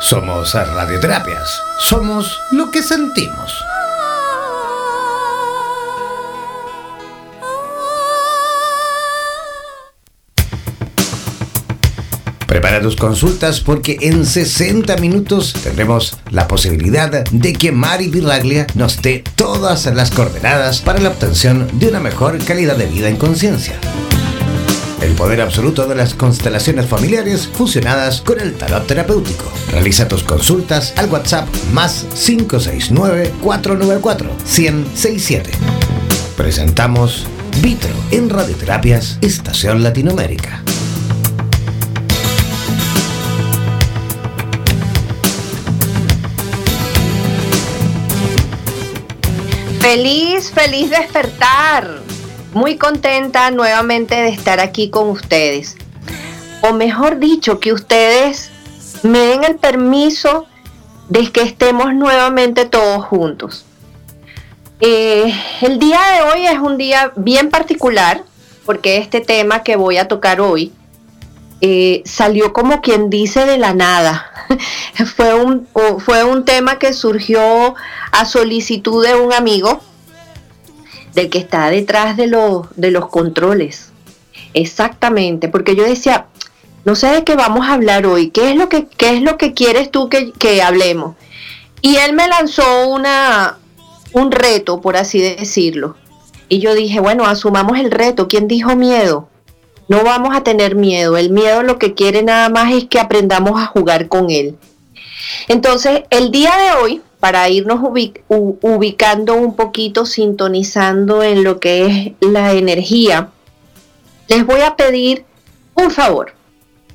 Somos radioterapias. Somos lo que sentimos. Prepara tus consultas porque en 60 minutos tendremos la posibilidad de que Mari Pirraglia nos dé todas las coordenadas para la obtención de una mejor calidad de vida en conciencia. Poder absoluto de las constelaciones familiares fusionadas con el tarot terapéutico. Realiza tus consultas al WhatsApp más 569-494-1067. Presentamos Vitro en Radioterapias Estación Latinoamérica. Feliz, feliz despertar. Muy contenta nuevamente de estar aquí con ustedes. O mejor dicho, que ustedes me den el permiso de que estemos nuevamente todos juntos. Eh, el día de hoy es un día bien particular porque este tema que voy a tocar hoy eh, salió como quien dice de la nada. fue, un, fue un tema que surgió a solicitud de un amigo del que está detrás de, de los controles. Exactamente, porque yo decía, no sé de qué vamos a hablar hoy, ¿qué es lo que, qué es lo que quieres tú que, que hablemos? Y él me lanzó una, un reto, por así decirlo. Y yo dije, bueno, asumamos el reto. ¿Quién dijo miedo? No vamos a tener miedo. El miedo lo que quiere nada más es que aprendamos a jugar con él. Entonces, el día de hoy, para irnos ubicando un poquito, sintonizando en lo que es la energía, les voy a pedir un favor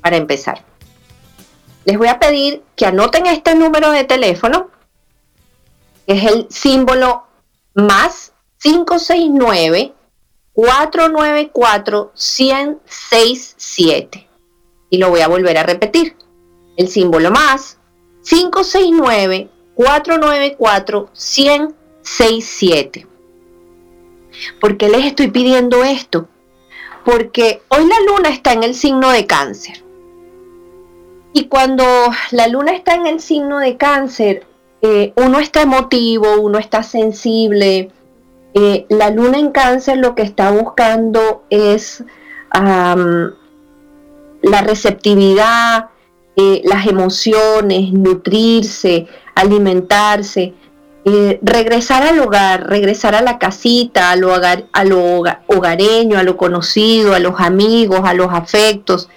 para empezar. Les voy a pedir que anoten este número de teléfono, que es el símbolo más 569 494-167. Y lo voy a volver a repetir. El símbolo más 569-494-167. ¿Por qué les estoy pidiendo esto? Porque hoy la luna está en el signo de cáncer. Y cuando la luna está en el signo de cáncer, eh, uno está emotivo, uno está sensible, eh, la luna en cáncer lo que está buscando es la receptividad, eh, las emociones, nutrirse, alimentarse, eh, regresar al hogar, regresar a la casita, a lo, a lo hogareño, a lo conocido, a los amigos, a los afectos,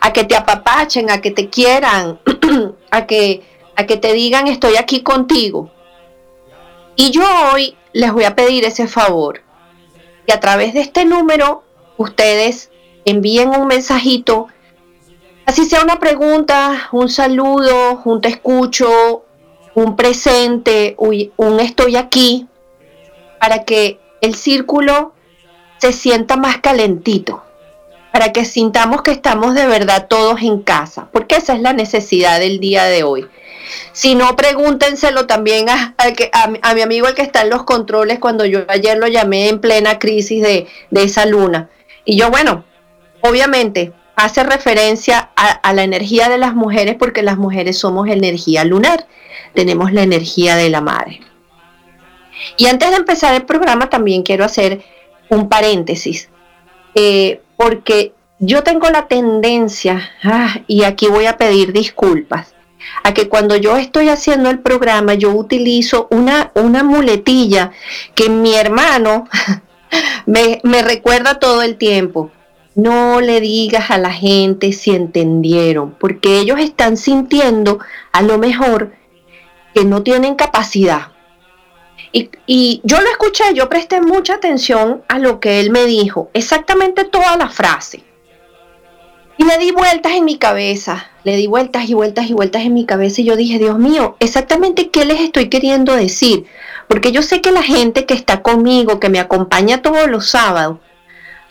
a que te apapachen, a que te quieran, a que, a que te digan estoy aquí contigo. Y yo hoy les voy a pedir ese favor, que a través de este número ustedes envíen un mensajito, así sea una pregunta, un saludo, un te escucho, un presente, un estoy aquí, para que el círculo se sienta más calentito, para que sintamos que estamos de verdad todos en casa, porque esa es la necesidad del día de hoy. Si no, pregúntenselo también a, mi amigo el que está en los controles cuando yo ayer lo llamé en plena crisis de, esa luna. Y yo, bueno, obviamente hace referencia a, la energía de las mujeres porque las mujeres somos energía lunar, tenemos la energía de la madre. Y antes de empezar el programa también quiero hacer un paréntesis, eh, porque yo tengo la tendencia, ah, y aquí voy a pedir disculpas, a que cuando yo estoy haciendo el programa yo utilizo una, una muletilla que mi hermano me, me recuerda todo el tiempo. No le digas a la gente si entendieron, porque ellos están sintiendo a lo mejor que no tienen capacidad. Y, yo lo escuché, yo presté mucha atención a lo que él me dijo, exactamente toda la frase. Y le di vueltas en mi cabeza, le di vueltas y vueltas y vueltas en mi cabeza y yo dije, Dios mío, exactamente qué les estoy queriendo decir. Porque yo sé que la gente que está conmigo, que me acompaña todos los sábados,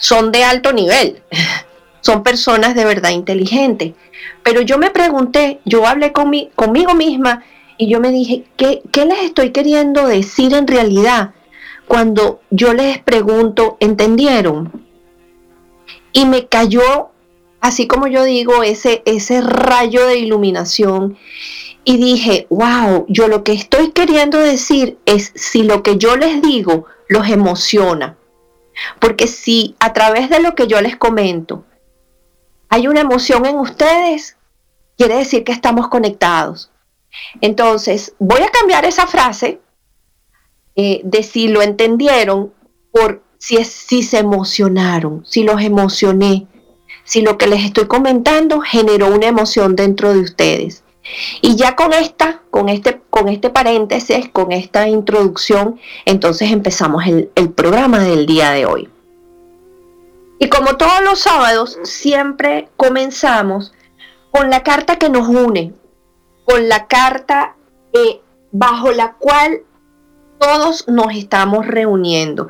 son de alto nivel, son personas de verdad inteligentes. Pero yo me pregunté, yo hablé con conmigo misma y yo me dije, ¿qué, ¿qué les estoy queriendo decir en realidad? Cuando yo les pregunto, ¿entendieron? Y me cayó así como yo digo, ese, ese rayo de iluminación y dije, wow, yo lo que estoy queriendo decir es si lo que yo les digo los emociona. Porque si a través de lo que yo les comento hay una emoción en ustedes, quiere decir que estamos conectados. Entonces, voy a cambiar esa frase eh, de si lo entendieron por si, si se emocionaron, si los emocioné, si lo que les estoy comentando generó una emoción dentro de ustedes. Y ya con esta, con este, con este paréntesis, con esta introducción, entonces empezamos el, programa del día de hoy. Y como todos los sábados, siempre comenzamos con la carta que nos une, con la carta eh, bajo la cual todos nos estamos reuniendo.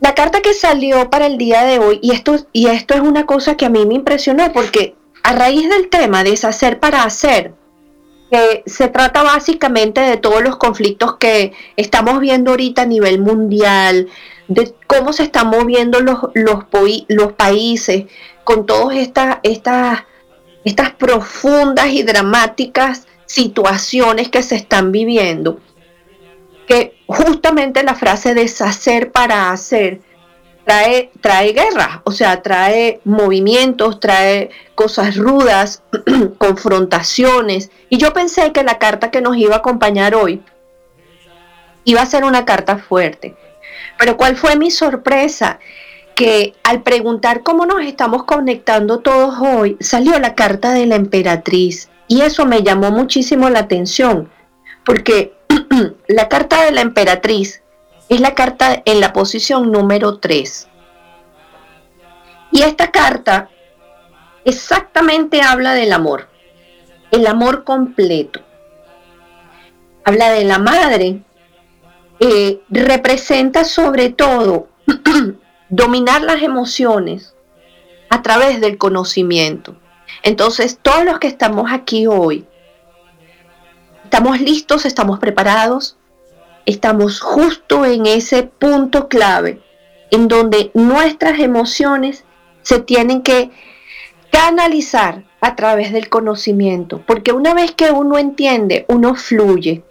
La carta que salió para el día de hoy, y esto, y esto es una cosa que a mí me impresionó, porque a raíz del tema de deshacer para hacer, que se trata básicamente de todos los conflictos que estamos viendo ahorita a nivel mundial, de cómo se están moviendo los, los, países con todas estas, estas profundas y dramáticas situaciones que se están viviendo, que justamente la frase deshacer para hacer trae, trae guerra, o sea, trae movimientos, trae cosas rudas, confrontaciones. Y yo pensé que la carta que nos iba a acompañar hoy iba a ser una carta fuerte. Pero ¿cuál fue mi sorpresa? Que al preguntar cómo nos estamos conectando todos hoy, salió la carta de la emperatriz. Y eso me llamó muchísimo la atención, porque la carta de la emperatriz es la carta en la posición número 3. Y esta carta exactamente habla del amor, el amor completo. Habla de la madre, eh, representa sobre todo dominar las emociones a través del conocimiento. Entonces, todos los que estamos aquí hoy, estamos listos, estamos preparados estamos justo en ese punto clave en donde nuestras emociones se tienen que canalizar a través del conocimiento, porque una vez que uno entiende, uno fluye.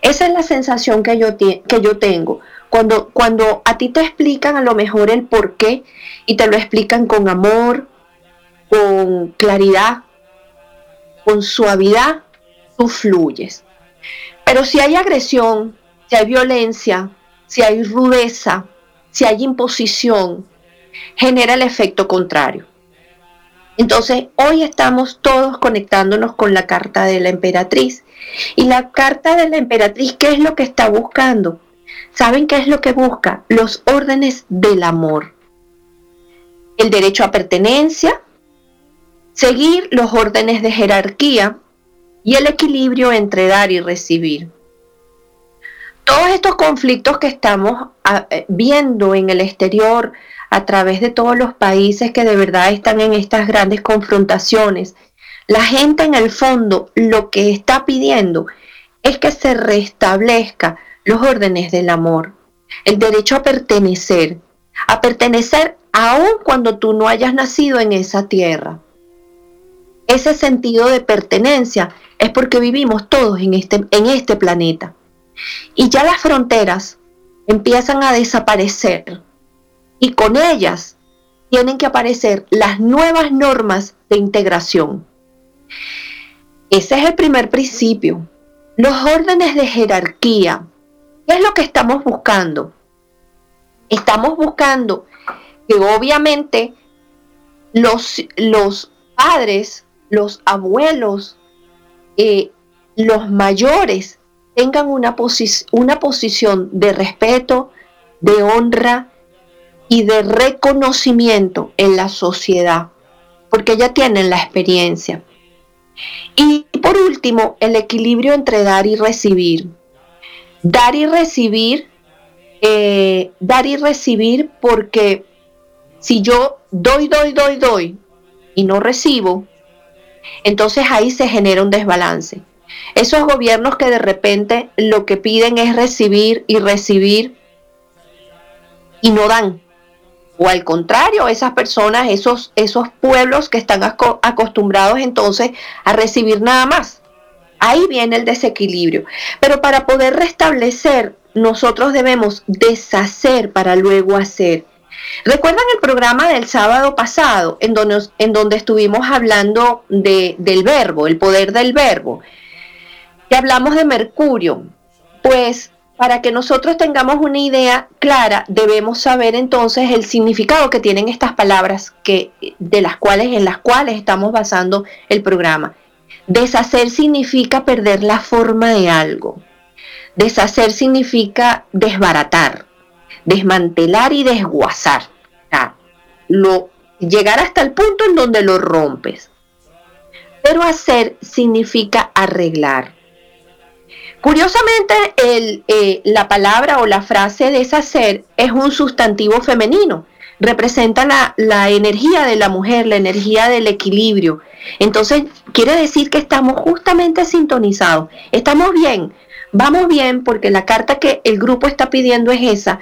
Esa es la sensación que yo, que yo tengo. Cuando, cuando a ti te explican a lo mejor el por qué y te lo explican con amor, con claridad, con suavidad, tú fluyes. Pero si hay agresión, si hay violencia, si hay rudeza, si hay imposición, genera el efecto contrario. Entonces, hoy estamos todos conectándonos con la carta de la emperatriz. Y la carta de la emperatriz, ¿qué es lo que está buscando? ¿Saben qué es lo que busca? Los órdenes del amor. El derecho a pertenencia, seguir los órdenes de jerarquía y el equilibrio entre dar y recibir todos estos conflictos que estamos ah, eh, viendo en el exterior a través de todos los países que de verdad están en estas grandes confrontaciones, la gente en el fondo lo que está pidiendo es que se restablezca los órdenes del amor, el derecho a pertenecer, a pertenecer aun cuando tú no hayas nacido en esa tierra. Ese sentido de pertenencia es porque vivimos todos en este, en este planeta. Y ya las fronteras empiezan a desaparecer y con ellas tienen que aparecer las nuevas normas de integración. Ese es el primer principio. Los órdenes de jerarquía. ¿Qué es lo que estamos buscando? Estamos buscando que obviamente los, los padres, los abuelos, eh, los mayores tengan una, una posición de respeto, de honra y de reconocimiento en la sociedad, porque ya tienen la experiencia. Y por último, el equilibrio entre dar y recibir. Dar y recibir, eh, dar y recibir porque si yo doy, doy, doy, doy y no recibo, entonces ahí se genera un desbalance. Esos gobiernos que de repente lo que piden es recibir y recibir y no dan. O al contrario, esas personas, esos, esos pueblos que están acostumbrados entonces a recibir nada más, Ahí viene el desequilibrio. Pero para poder restablecer, nosotros debemos deshacer para luego hacer. ¿Recuerdan el programa del sábado pasado en donde, en donde estuvimos hablando de, del verbo, el poder del verbo? Hablamos de Mercurio. Pues para que nosotros tengamos una idea clara, debemos saber entonces el significado que tienen estas palabras que, de las cuales, en las cuales estamos basando el programa. Deshacer significa perder la forma de algo. Deshacer significa desbaratar, desmantelar y desguazar. lo, llegar hasta el punto en donde lo rompes. Pero hacer significa arreglar. Curiosamente, eh, la palabra o la frase deshacer es un sustantivo femenino. Representa la, la energía de la mujer, la energía del equilibrio. Entonces, quiere decir que estamos justamente sintonizados. Estamos bien, vamos bien porque la carta que el grupo está pidiendo es esa.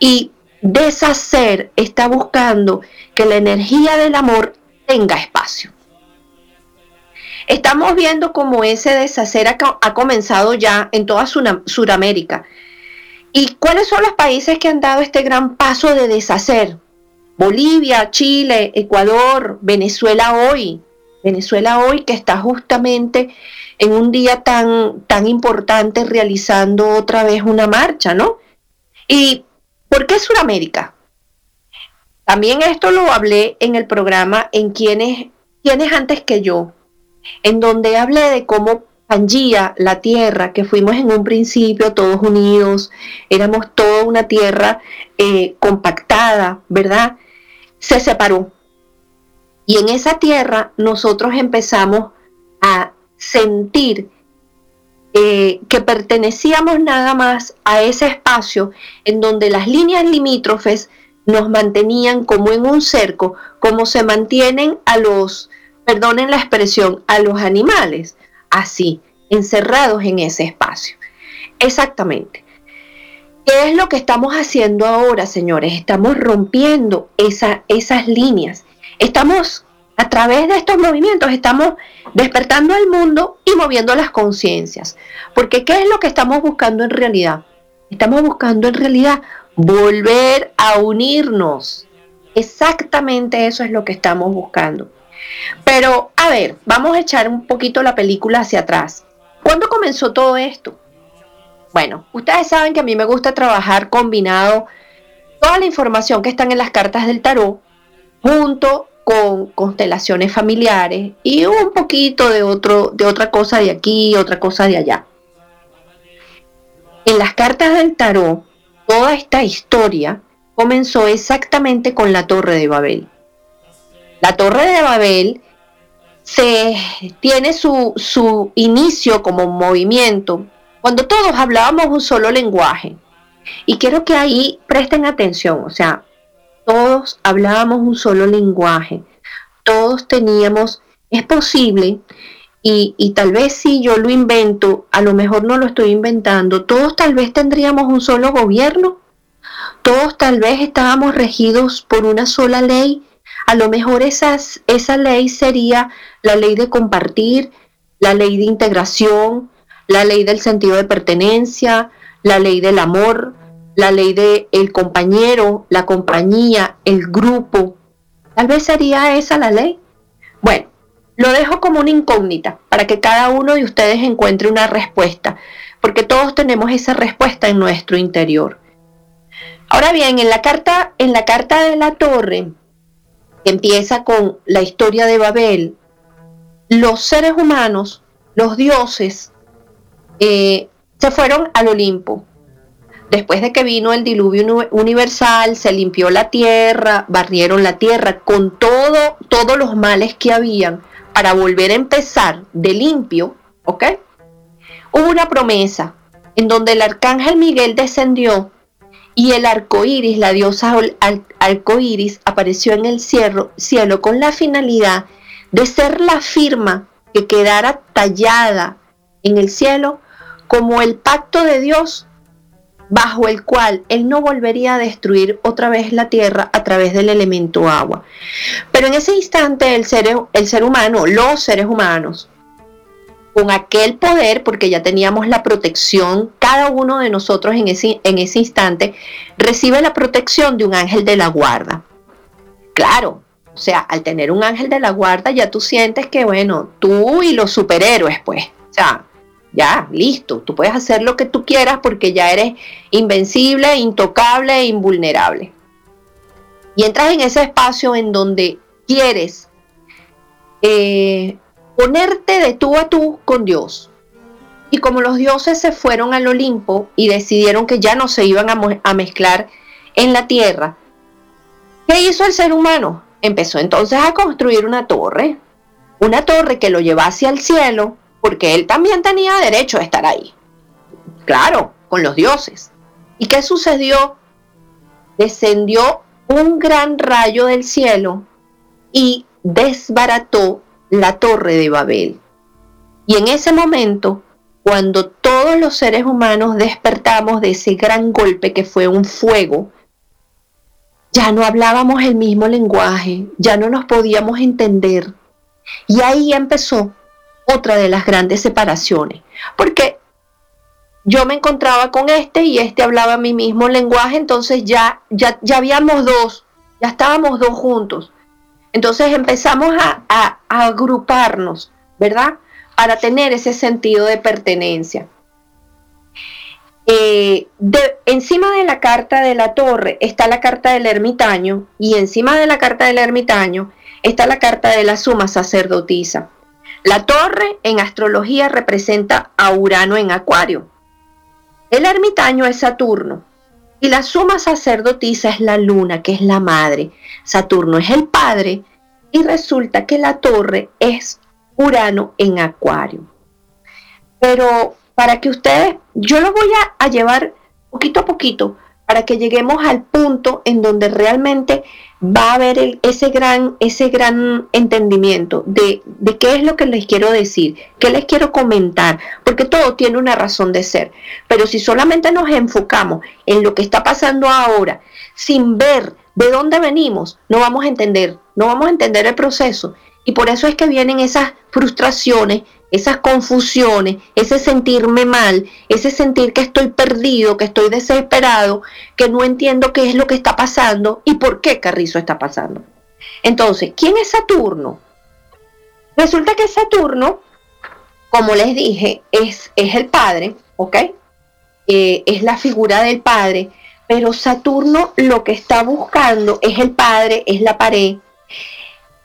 Y deshacer está buscando que la energía del amor tenga espacio. Estamos viendo cómo ese deshacer ha, comenzado ya en toda Sudamérica. ¿Y cuáles son los países que han dado este gran paso de deshacer? Bolivia, Chile, Ecuador, Venezuela hoy. Venezuela hoy que está justamente en un día tan, tan importante realizando otra vez una marcha, ¿no? ¿Y por qué Sudamérica? También esto lo hablé en el programa en quienes, quienes antes que yo, en donde hablé de cómo Pangía, la tierra, que fuimos en un principio todos unidos, éramos toda una tierra eh, compactada, ¿verdad? Se separó. Y en esa tierra nosotros empezamos a sentir eh, que pertenecíamos nada más a ese espacio en donde las líneas limítrofes nos mantenían como en un cerco, como se mantienen a los perdonen la expresión, a los animales, así, encerrados en ese espacio. Exactamente. ¿Qué es lo que estamos haciendo ahora, señores? Estamos rompiendo esas líneas. Estamos, a través de estos movimientos, estamos despertando al mundo y moviendo las conciencias. Porque ¿qué es lo que estamos buscando en realidad? Estamos buscando en realidad volver a unirnos. Exactamente eso es lo que estamos buscando. Pero, a ver, vamos a echar un poquito la película hacia atrás. ¿Cuándo comenzó todo esto? Bueno, ustedes saben que a mí me gusta trabajar combinado toda la información que están en las cartas del tarot junto con constelaciones familiares y un poquito de, otro, de otra cosa de aquí, otra cosa de allá. En las cartas del tarot, toda esta historia comenzó exactamente con la Torre de Babel. La Torre de Babel se, tiene su, su inicio como movimiento cuando todos hablábamos un solo lenguaje. Y quiero que ahí presten atención, o sea, todos hablábamos un solo lenguaje, todos teníamos, es posible, y, y, tal vez si yo lo invento, a lo mejor no lo estoy inventando, todos tal vez tendríamos un solo gobierno, todos tal vez estábamos regidos por una sola ley a lo mejor esa ley sería la ley de compartir, la ley de integración, la ley del sentido de pertenencia, la ley del amor, la ley del el compañero, la compañía, el grupo. Tal vez sería esa la ley. Bueno, lo dejo como una incógnita para que cada uno de ustedes encuentre una respuesta, porque todos tenemos esa respuesta en nuestro interior. Ahora bien, en la carta, en la carta de la torre, empieza con la historia de Babel, los seres humanos, los dioses, eh, se fueron al Olimpo. Después de que vino el diluvio universal, se limpió la tierra, barrieron la tierra con todo, todos los males que habían para volver a empezar de limpio, ¿ok? Hubo una promesa en donde el arcángel Miguel descendió y el arco iris, la diosa arco iris, apareció en el cielo, cielo con la finalidad de ser la firma que quedara tallada en el cielo como el pacto de Dios bajo el cual Él no volvería a destruir otra vez la tierra a través del elemento agua. Pero en ese instante el ser, el ser humano, los seres humanos, con aquel poder, porque ya teníamos la protección, cada uno de nosotros en ese, en ese instante recibe la protección de un ángel de la guarda. Claro, o sea, al tener un ángel de la guarda ya tú sientes que, bueno, tú y los superhéroes, pues, o sea, ya, listo, tú puedes hacer lo que tú quieras porque ya eres invencible, intocable e invulnerable. Y entras en ese espacio en donde quieres eh, ponerte de tú a tú con Dios. Y como los dioses se fueron al Olimpo y decidieron que ya no se iban a, mezclar en la tierra, ¿qué hizo el ser humano? Empezó entonces a construir una torre, una torre que lo llevase al cielo, porque él también tenía derecho a estar ahí. Claro, con los dioses. ¿Y qué sucedió? Descendió un gran rayo del cielo y desbarató la torre de Babel. Y en ese momento, cuando todos los seres humanos despertamos de ese gran golpe que fue un fuego, ya no hablábamos el mismo lenguaje, ya no nos podíamos entender. Y ahí empezó otra de las grandes separaciones, porque yo me encontraba con este y este hablaba mi mismo lenguaje, entonces ya, ya, ya habíamos dos, ya estábamos dos juntos. Entonces empezamos a, agruparnos, ¿verdad? Para tener ese sentido de pertenencia. Eh, encima de la carta de la torre está la carta del ermitaño y encima de la carta del ermitaño está la carta de la suma sacerdotisa. La torre en astrología representa a Urano en Acuario. El ermitaño es Saturno y la suma sacerdotisa es la luna, que es la madre. Saturno es el padre y resulta que la torre es Urano en Acuario. Pero para que ustedes, yo lo voy a, llevar poquito a poquito para que lleguemos al punto en donde realmente va a haber ese, gran, ese gran entendimiento de, de, qué es lo que les quiero decir, qué les quiero comentar, porque todo tiene una razón de ser. Pero si solamente nos enfocamos en lo que está pasando ahora, sin ver de dónde venimos, no vamos a entender, no vamos a entender el proceso. Y por eso es que vienen esas frustraciones, esas confusiones, ese sentirme mal, ese sentir que estoy perdido, que estoy desesperado, que no entiendo qué es lo que está pasando y por qué Carrizo está pasando. Entonces, ¿quién es Saturno? Resulta que Saturno, como les dije, es, es el padre, ¿ok? Eh, es la figura del padre, pero Saturno lo que está buscando es el padre, es la pared,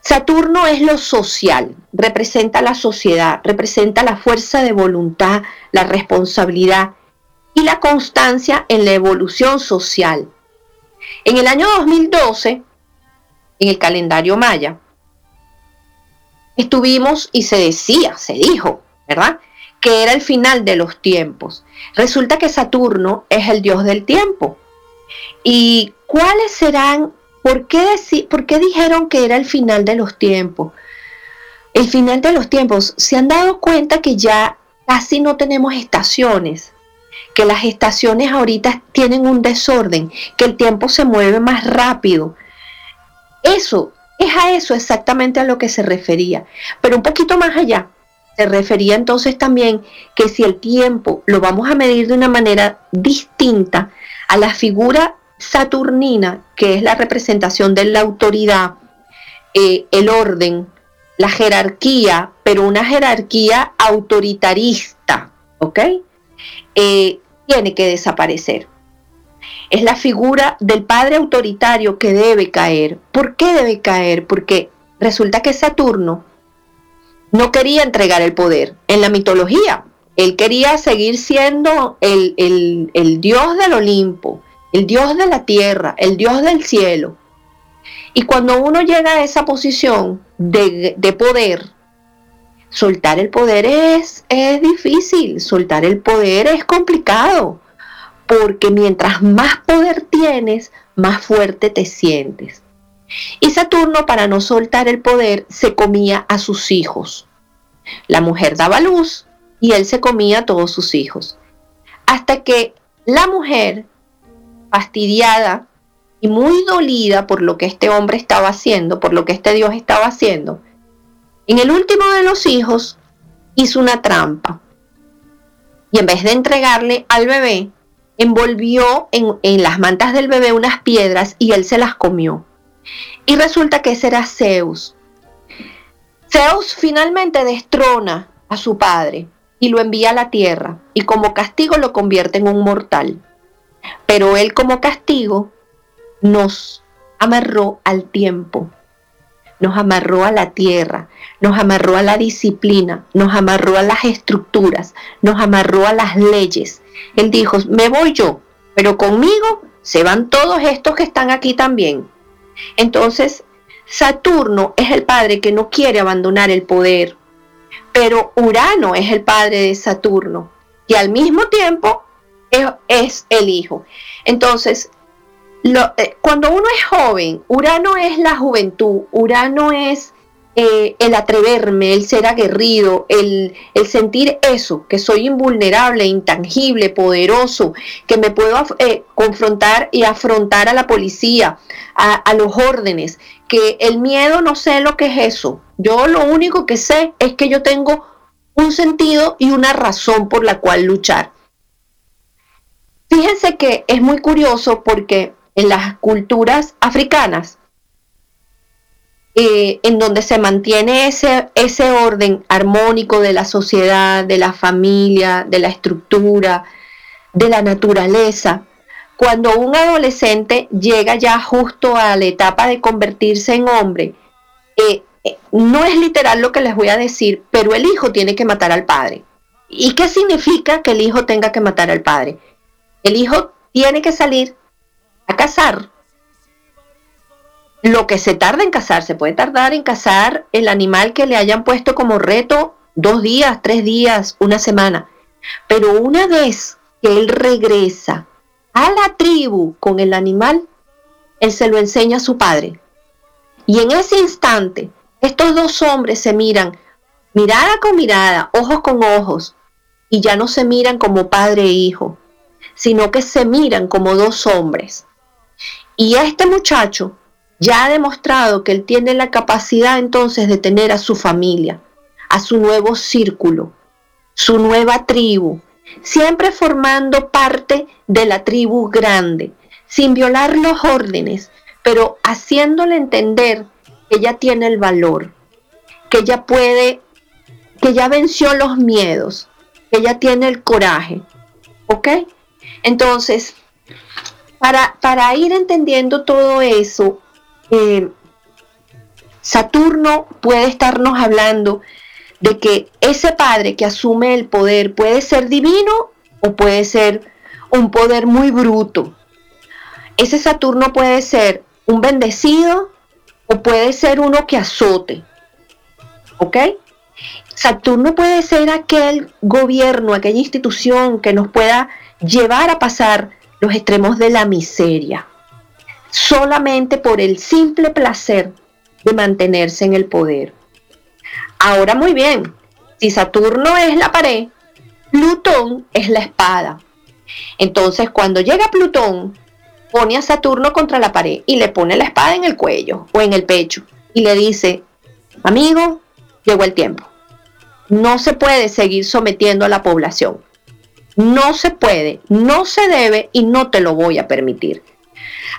Saturno es lo social, representa la sociedad, representa la fuerza de voluntad, la responsabilidad y la constancia en la evolución social. En el año 2012, en el calendario maya, estuvimos y se decía, se dijo, ¿verdad? Que era el final de los tiempos. Resulta que Saturno es el dios del tiempo. ¿Y cuáles serán ¿Por qué, ¿Por qué dijeron que era el final de los tiempos? El final de los tiempos, se han dado cuenta que ya casi no tenemos estaciones, que las estaciones ahorita tienen un desorden, que el tiempo se mueve más rápido. Eso, es a eso exactamente a lo que se refería, pero un poquito más allá. Se refería entonces también que si el tiempo lo vamos a medir de una manera distinta a la figura Saturnina, que es la representación de la autoridad, eh, el orden, la jerarquía, pero una jerarquía autoritarista, ¿ok? Eh, tiene que desaparecer. Es la figura del padre autoritario que debe caer. ¿Por qué debe caer? Porque resulta que Saturno no quería entregar el poder. En la mitología, él quería seguir siendo el, el dios del Olimpo, el Dios de la tierra, el Dios del cielo. Y cuando uno llega a esa posición de, poder, soltar el poder es, es difícil, soltar el poder es complicado, porque mientras más poder tienes, más fuerte te sientes. Y Saturno, para no soltar el poder, se comía a sus hijos. La mujer daba luz y él se comía a todos sus hijos. Hasta que la mujer fastidiada y muy dolida por lo que este hombre estaba haciendo, por lo que este Dios estaba haciendo, en el último de los hijos hizo una trampa. Y en vez de entregarle al bebé, envolvió en, las mantas del bebé unas piedras y él se las comió. Y resulta que ese era Zeus. Zeus finalmente destrona a su padre y lo envía a la tierra y como castigo lo convierte en un mortal. Pero él como castigo nos amarró al tiempo, nos amarró a la tierra, nos amarró a la disciplina, nos amarró a las estructuras, nos amarró a las leyes. Él dijo, me voy yo, pero conmigo se van todos estos que están aquí también. Entonces, Saturno es el padre que no quiere abandonar el poder, pero Urano es el padre de Saturno y al mismo tiempo es, el hijo. Entonces, eh, cuando uno es joven, Urano es la juventud, Urano es eh, el atreverme, el ser aguerrido, el, sentir eso, que soy invulnerable, intangible, poderoso, que me puedo eh, confrontar y afrontar a la policía, a, a los órdenes, que el miedo no sé lo que es eso. Yo lo único que sé es que yo tengo un sentido y una razón por la cual luchar. Fíjense que es muy curioso porque en las culturas africanas, eh, en donde se mantiene ese, ese orden armónico de la sociedad, de la familia, de la estructura, de la naturaleza, cuando un adolescente llega ya justo a la etapa de convertirse en hombre, eh, eh, no es literal lo que les voy a decir, pero el hijo tiene que matar al padre. ¿Y qué significa que el hijo tenga que matar al padre? El hijo tiene que salir a cazar. Lo que se tarda en cazar, se puede tardar en cazar el animal que le hayan puesto como reto dos días, tres días, una semana. Pero una vez que él regresa a la tribu con el animal, él se lo enseña a su padre. Y en ese instante, estos dos hombres se miran, mirada con mirada, ojos con ojos, y ya no se miran como padre e hijo, sino que se miran como dos hombres. Y este muchacho ya ha demostrado que él tiene la capacidad entonces de tener a su familia, a su nuevo círculo, su nueva tribu, siempre formando parte de la tribu grande, sin violar los órdenes, pero haciéndole entender que ella tiene el valor, que ella puede, que ella venció los miedos, que ella tiene el coraje. ¿Ok? Entonces, para, para ir entendiendo todo eso, eh, Saturno puede estarnos hablando de que ese padre que asume el poder puede ser divino o puede ser un poder muy bruto. Ese Saturno puede ser un bendecido o puede ser uno que azote. ¿Ok? Saturno puede ser aquel gobierno, aquella institución que nos pueda llevar a pasar los extremos de la miseria, solamente por el simple placer de mantenerse en el poder. Ahora muy bien, si Saturno es la pared, Plutón es la espada. Entonces cuando llega Plutón, pone a Saturno contra la pared y le pone la espada en el cuello o en el pecho y le dice, amigo, llegó el tiempo. No se puede seguir sometiendo a la población. No se puede, no se debe y no te lo voy a permitir.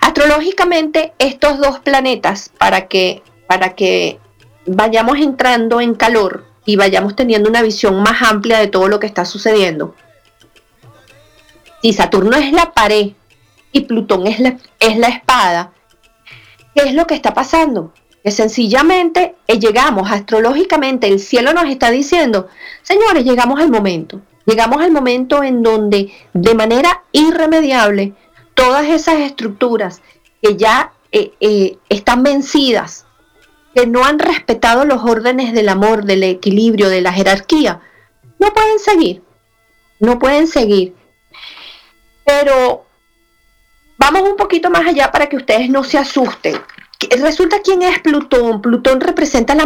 Astrológicamente, estos dos planetas, para que, para que vayamos entrando en calor y vayamos teniendo una visión más amplia de todo lo que está sucediendo. Si Saturno es la pared y Plutón es la, es la espada, ¿qué es lo que está pasando? Que sencillamente eh, llegamos astrológicamente, el cielo nos está diciendo, señores, llegamos al momento, llegamos al momento en donde de manera irremediable todas esas estructuras que ya eh, eh, están vencidas que no han respetado los órdenes del amor, del equilibrio, de la jerarquía, no pueden seguir, no pueden seguir. Pero vamos un poquito más allá para que ustedes no se asusten. Resulta quién es Plutón. Plutón representa la,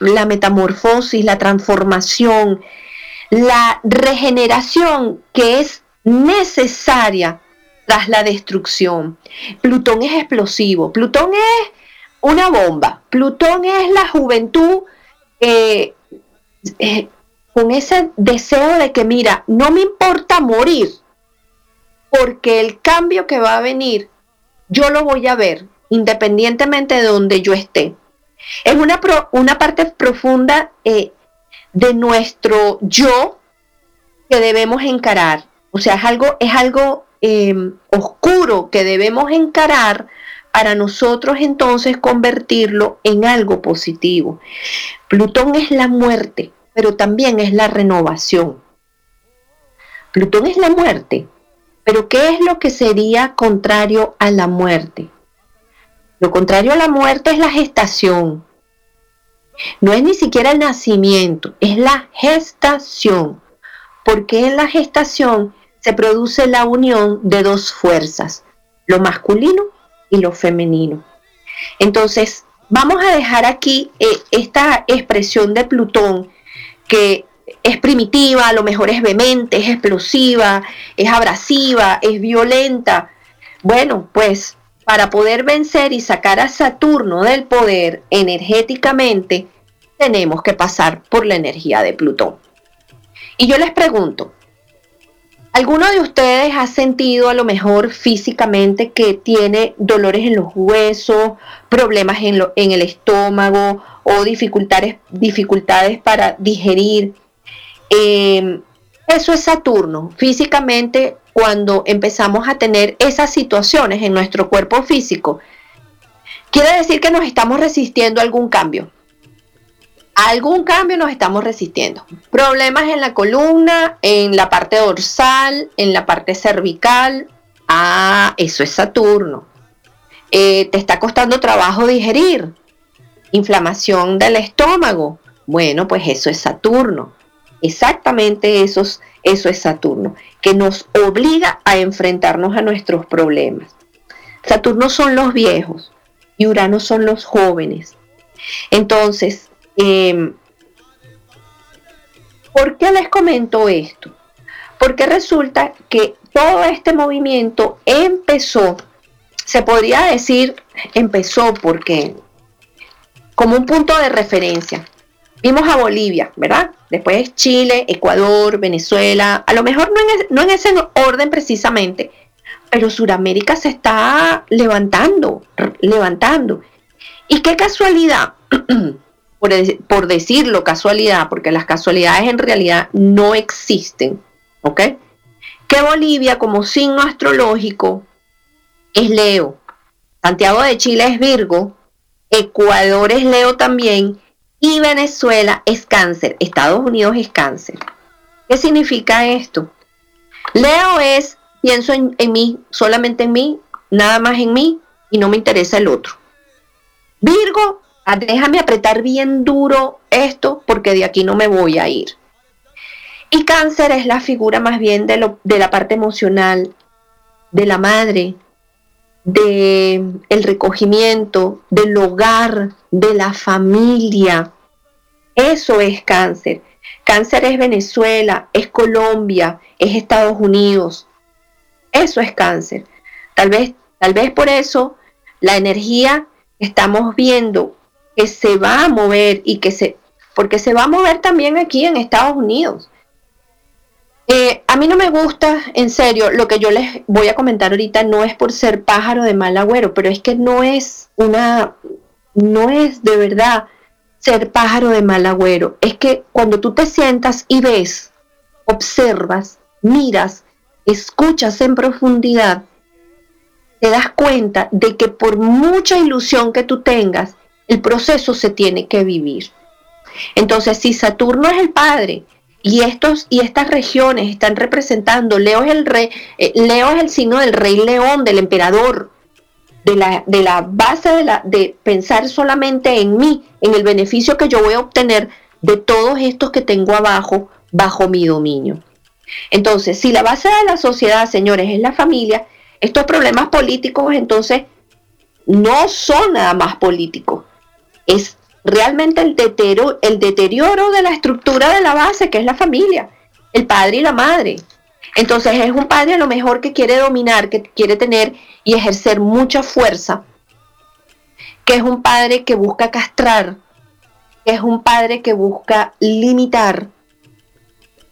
la metamorfosis, la transformación, la regeneración que es necesaria tras la destrucción. Plutón es explosivo. Plutón es una bomba. Plutón es la juventud eh, eh, con ese deseo de que, mira, no me importa morir, porque el cambio que va a venir, yo lo voy a ver, independientemente de donde yo esté. Es una, una parte profunda eh, de nuestro yo que debemos encarar. O sea, es algo, es algo em, oscuro que debemos encarar para nosotros entonces convertirlo en algo positivo. Plutón es la muerte, pero también es la renovación. Plutón es la muerte, pero ¿qué es lo que sería contrario a la muerte? Lo contrario a la muerte es la gestación. No es ni siquiera el nacimiento, es la gestación. Porque en la gestación se produce la unión de dos fuerzas, lo masculino y lo femenino. Entonces, vamos a dejar aquí eh, esta expresión de Plutón que es primitiva, a lo mejor es vehemente, es explosiva, es abrasiva, es violenta. Bueno, pues para poder vencer y sacar a Saturno del poder energéticamente, tenemos que pasar por la energía de Plutón. Y yo les pregunto, ¿alguno de ustedes ha sentido a lo mejor físicamente que tiene dolores en los huesos, problemas en, en el estómago o dificultades, dificultades para digerir? Em, eso es Saturno. Físicamente, cuando empezamos a tener esas situaciones en nuestro cuerpo físico, quiere decir que nos estamos resistiendo a algún cambio. A algún cambio nos estamos resistiendo. Problemas en la columna, en la parte dorsal, en la parte cervical. Ah, eso es Saturno. Eh, te está costando trabajo digerir. Inflamación del estómago. Bueno, pues eso es Saturno. Exactamente eso, eso es Saturno, que nos obliga a enfrentarnos a nuestros problemas. Saturno son los viejos y Urano son los jóvenes. Entonces, em, ¿por qué les comento esto? Porque resulta que todo este movimiento empezó, se podría decir, empezó porque como un punto de referencia. Vimos a Bolivia, ¿verdad? Después Chile, Ecuador, Venezuela, a lo mejor no en, ese orden precisamente, pero Sudamérica se está levantando, levantando. Y qué casualidad, por, por, decirlo casualidad, porque las casualidades en realidad no existen, ¿ok? Que Bolivia como signo astrológico es Leo, Santiago de Chile es Virgo, Ecuador es Leo también, y Venezuela es cáncer, Estados Unidos es cáncer. ¿Qué significa esto? Leo es, pienso en, mí, solamente en mí, nada más en mí y no me interesa el otro. Virgo, ah, déjame apretar bien duro esto porque de aquí no me voy a ir. Y cáncer es la figura más bien de, lo, de la parte emocional, de la madre, de el recogimiento, del hogar, de la familia. Eso es cáncer. Cáncer es Venezuela, es Colombia, es Estados Unidos. Eso es cáncer. Tal vez, tal vez por eso la energía estamos viendo que se va a mover y que se, porque se va a mover también aquí en Estados Unidos. Eh, a mí no me gusta, en serio, lo que yo les voy a comentar ahorita no es por ser pájaro de mal agüero, pero es que no es una, no es de verdad ser pájaro de mal agüero. Es que cuando tú te sientas y ves, observas, miras, escuchas en profundidad, te das cuenta de que por mucha ilusión que tú tengas, el proceso se tiene que vivir. Entonces, si Saturno es el padre y estos y estas regiones están representando, Leo es el rey, eh, Leo es el signo del rey león, del emperador, de la, de la base de, la, de pensar solamente en mí, en el beneficio que yo voy a obtener de todos estos que tengo abajo bajo mi dominio. Entonces, si la base de la sociedad, señores, es la familia, estos problemas políticos entonces no son nada más políticos, es realmente el deterioro, el deterioro de la estructura de la base, que es la familia, el padre y la madre. Entonces es un padre a lo mejor que quiere dominar, que quiere tener y ejercer mucha fuerza, que es un padre que busca castrar, que es un padre que busca limitar,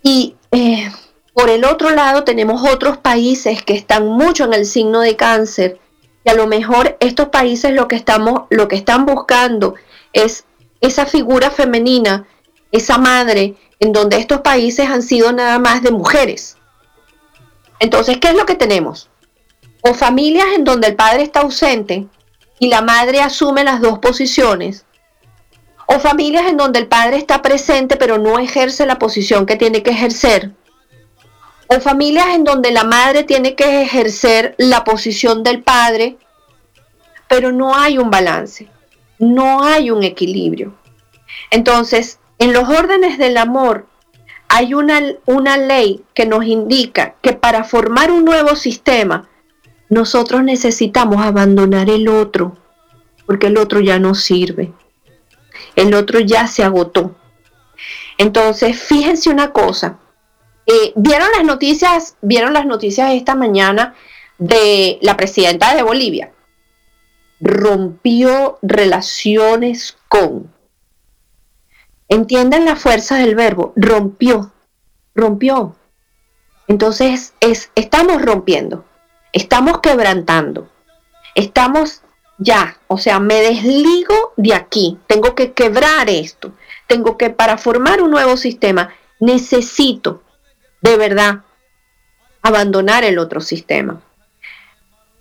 Y eh, por el otro lado tenemos otros países que están mucho en el signo de cáncer y a lo mejor estos países lo que estamos lo que están buscando es esa figura femenina, esa madre en donde estos países han sido nada más de mujeres. Entonces, ¿qué es lo que tenemos? O familias en donde el padre está ausente y la madre asume las dos posiciones, o familias en donde el padre está presente pero no ejerce la posición que tiene que ejercer, o familias en donde la madre tiene que ejercer la posición del padre, pero no hay un balance, no hay un equilibrio. Entonces, en los órdenes del amor hay una, una ley que nos indica que para formar un nuevo sistema, nosotros necesitamos abandonar el otro, porque el otro ya no sirve. El otro ya se agotó. Entonces, fíjense una cosa, eh, ¿Vieron las noticias? ¿Vieron las noticias esta mañana de la presidenta de Bolivia? Rompió relaciones con. Entiendan la fuerza del verbo, rompió, rompió. Entonces es, estamos rompiendo, estamos quebrantando, estamos ya, o sea, me desligo de aquí, tengo que quebrar esto, tengo que, para formar un nuevo sistema, necesito de verdad abandonar el otro sistema.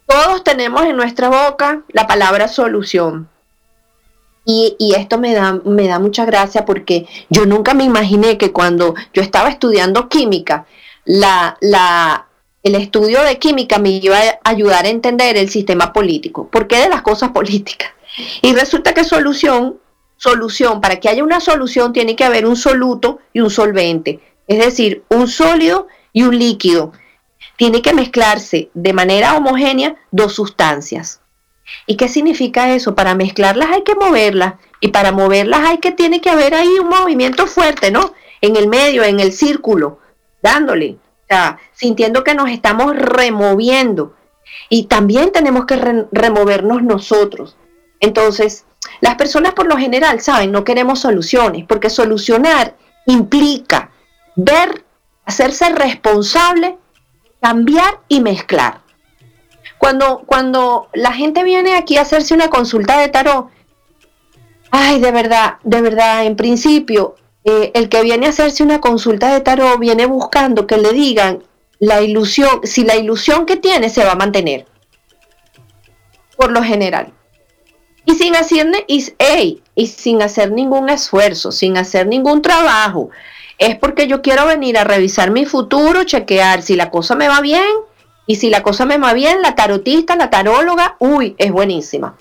Todos tenemos en nuestra boca la palabra solución. Y, esto me da, me da mucha gracia porque yo nunca me imaginé que cuando yo estaba estudiando química, la, la, el estudio de química me iba a ayudar a entender el sistema político. ¿Por qué de las cosas políticas? Y resulta que solución, solución, para que haya una solución tiene que haber un soluto y un solvente es decir, un sólido y un líquido. Tiene que mezclarse de manera homogénea dos sustancias. ¿Y qué significa eso? Para mezclarlas hay que moverlas y para moverlas hay que tiene que haber ahí un movimiento fuerte, ¿no? En el medio, en el círculo, dándole, o sea, sintiendo que nos estamos removiendo. Y también tenemos que removernos nosotros. Entonces, las personas por lo general, saben, no queremos soluciones, porque solucionar implica ver, hacerse responsable, cambiar y mezclar. Cuando, cuando la gente viene aquí a hacerse una consulta de tarot, ay, de verdad, de verdad, en principio, eh, el que viene a hacerse una consulta de tarot viene buscando que le digan la ilusión, si la ilusión que tiene se va a mantener. Por lo general. Y sin hacer, y, y sin hacer ningún esfuerzo, sin hacer ningún trabajo, es porque yo quiero venir a revisar mi futuro, chequear si la cosa me va bien. Y si la cosa me va bien, la tarotista, la taróloga, uy, es buenísima.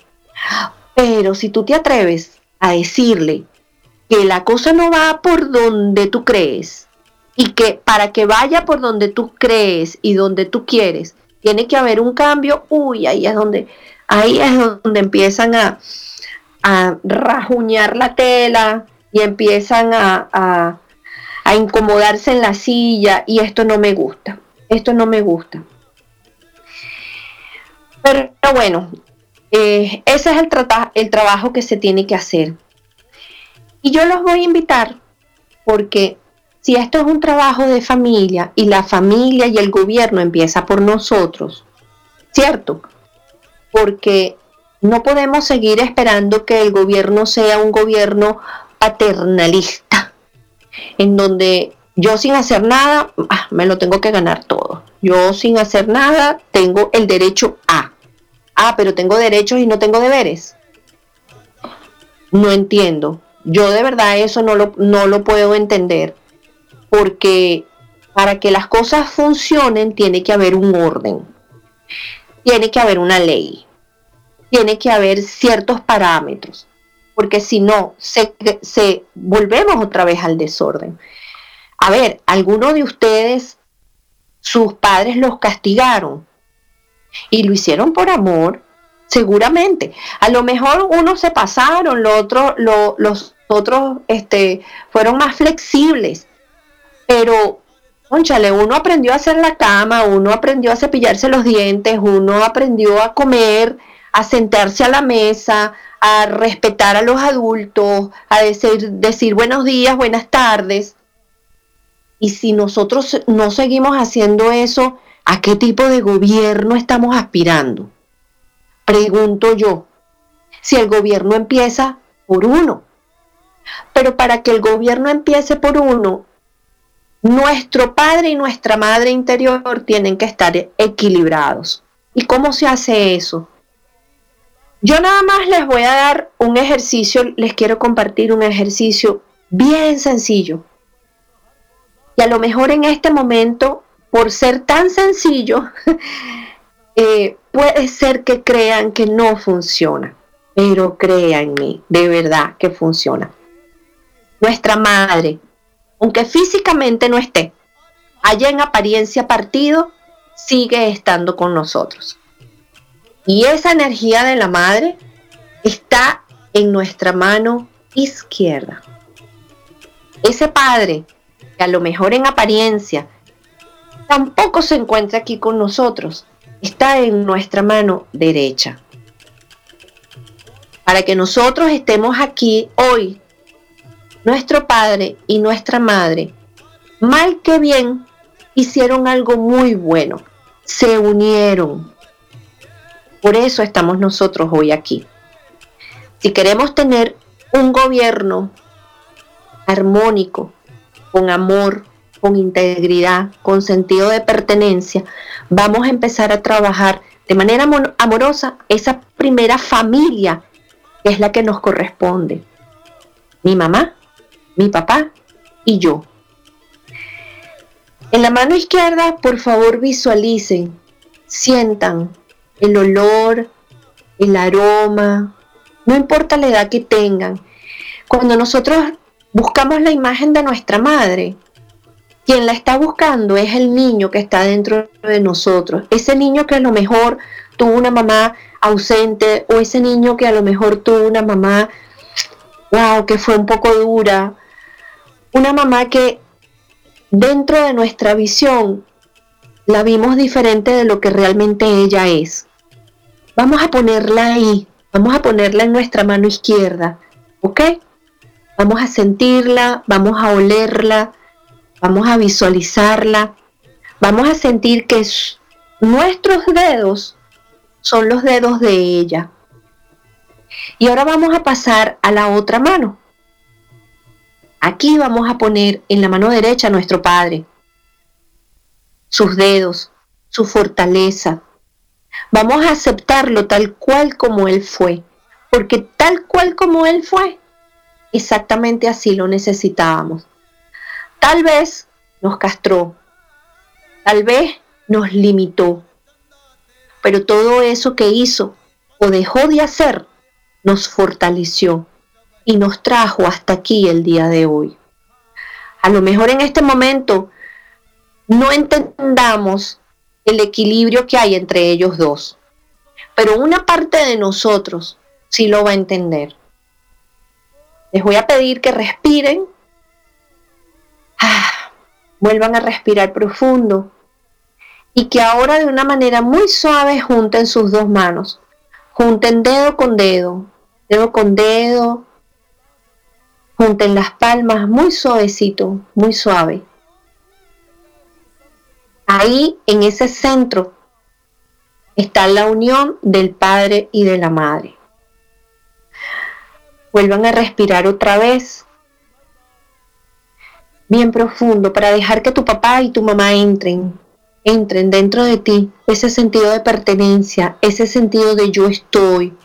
Pero si tú te atreves a decirle que la cosa no va por donde tú crees y que para que vaya por donde tú crees y donde tú quieres, tiene que haber un cambio, uy, ahí es donde, ahí es donde empiezan a, a rajuñar la tela y empiezan a a incomodarse en la silla y esto no me gusta, esto no me gusta. Pero bueno, eh, ese es el, el trabajo que se tiene que hacer. Y yo los voy a invitar porque si esto es un trabajo de familia y la familia y el gobierno empieza por nosotros, ¿cierto? Porque no podemos seguir esperando que el gobierno sea un gobierno paternalista en donde yo sin hacer nada, ah, me lo tengo que ganar todo. Yo sin hacer nada tengo el derecho a. Ah, pero tengo derechos y no tengo deberes. No entiendo. Yo de verdad eso no lo, no lo puedo entender. Porque para que las cosas funcionen tiene que haber un orden. Tiene que haber una ley. Tiene que haber ciertos parámetros porque si no, se, volvemos otra vez al desorden. A ver, algunos de ustedes, sus padres los castigaron y lo hicieron por amor, seguramente. A lo mejor unos se pasaron, los otros, los otros este, fueron más flexibles, pero Conchale, uno aprendió a hacer la cama, uno aprendió a cepillarse los dientes, uno aprendió a comer, a sentarse a la mesa, a respetar a los adultos, a decir, decir buenos días, buenas tardes. Y si nosotros no seguimos haciendo eso, ¿a qué tipo de gobierno estamos aspirando? Pregunto yo, si el gobierno empieza por uno. Pero para que el gobierno empiece por uno, nuestro padre y nuestra madre interior tienen que estar equilibrados. ¿Y cómo se hace eso? Yo nada más les voy a dar un ejercicio, les quiero compartir un ejercicio bien sencillo. Y a lo mejor en este momento, por ser tan sencillo, eh, puede ser que crean que no funciona. Pero créanme, de verdad que funciona. Nuestra madre, aunque físicamente no esté, allá en apariencia partido, sigue estando con nosotros. Y esa energía de la madre está en nuestra mano izquierda. Ese padre, que a lo mejor en apariencia tampoco se encuentra aquí con nosotros, está en nuestra mano derecha. Para que nosotros estemos aquí hoy, nuestro padre y nuestra madre, mal que bien, hicieron algo muy bueno. Se unieron, por eso estamos nosotros hoy aquí. Si queremos tener un gobierno armónico, con amor, con integridad, con sentido de pertenencia, vamos a empezar a trabajar de manera amorosa esa primera familia que es la que nos corresponde. Mi mamá, mi papá y yo. En la mano izquierda, por favor, visualicen, sientan el olor, el aroma, no importa la edad que tengan. Cuando nosotros buscamos la imagen de nuestra madre, quien la está buscando es el niño que está dentro de nosotros. Ese niño que a lo mejor tuvo una mamá ausente o ese niño que a lo mejor tuvo una mamá, wow, que fue un poco dura. Una mamá que dentro de nuestra visión la vimos diferente de lo que realmente ella es. Vamos a ponerla ahí, vamos a ponerla en nuestra mano izquierda, ¿ok? Vamos a sentirla, vamos a olerla, vamos a visualizarla, vamos a sentir que nuestros dedos son los dedos de ella. Y ahora vamos a pasar a la otra mano. Aquí vamos a poner en la mano derecha a nuestro Padre, sus dedos, su fortaleza, Vamos a aceptarlo tal cual como Él fue, porque tal cual como Él fue, exactamente así lo necesitábamos. Tal vez nos castró, tal vez nos limitó, pero todo eso que hizo o dejó de hacer nos fortaleció y nos trajo hasta aquí el día de hoy. A lo mejor en este momento no entendamos el equilibrio que hay entre ellos dos. Pero una parte de nosotros sí lo va a entender. Les voy a pedir que respiren. Ah, vuelvan a respirar profundo. Y que ahora de una manera muy suave junten sus dos manos. Junten dedo con dedo, dedo con dedo. Junten las palmas muy suavecito, muy suave. Ahí, en ese centro, está la unión del padre y de la madre. Vuelvan a respirar otra vez, bien profundo, para dejar que tu papá y tu mamá entren, entren dentro de ti, ese sentido de pertenencia, ese sentido de yo estoy,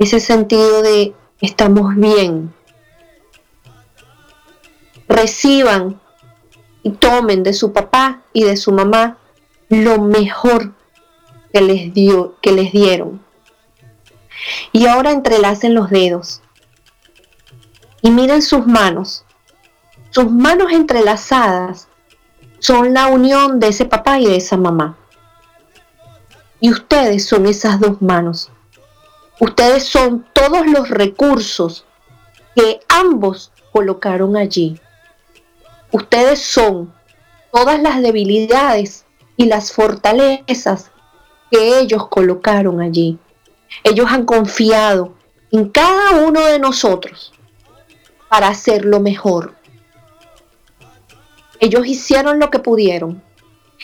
ese sentido de estamos bien. Reciban y tomen de su papá y de su mamá lo mejor que les dio, que les dieron. Y ahora entrelacen los dedos y miren sus manos. Sus manos entrelazadas son la unión de ese papá y de esa mamá. Y ustedes son esas dos manos. Ustedes son todos los recursos que ambos colocaron allí. Ustedes son todas las debilidades y las fortalezas que ellos colocaron allí. Ellos han confiado en cada uno de nosotros para hacerlo mejor. Ellos hicieron lo que pudieron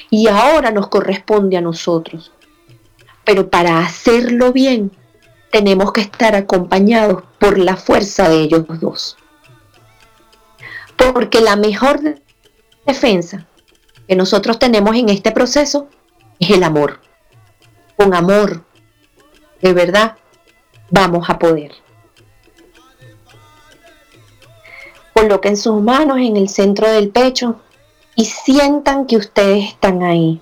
y ahora nos corresponde a nosotros. Pero para hacerlo bien, tenemos que estar acompañados por la fuerza de ellos dos. Porque la mejor defensa que nosotros tenemos en este proceso es el amor. Con amor, de verdad, vamos a poder. Coloquen sus manos en el centro del pecho y sientan que ustedes están ahí.